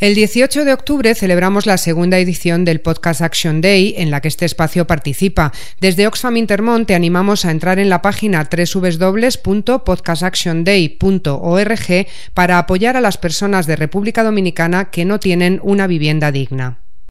El 18 de octubre celebramos la segunda edición del Podcast Action Day en la que este espacio participa. Desde Oxfam Intermont te animamos a entrar en la página www.podcastactionday.org para apoyar a las personas de República Dominicana que no tienen una vivienda digna.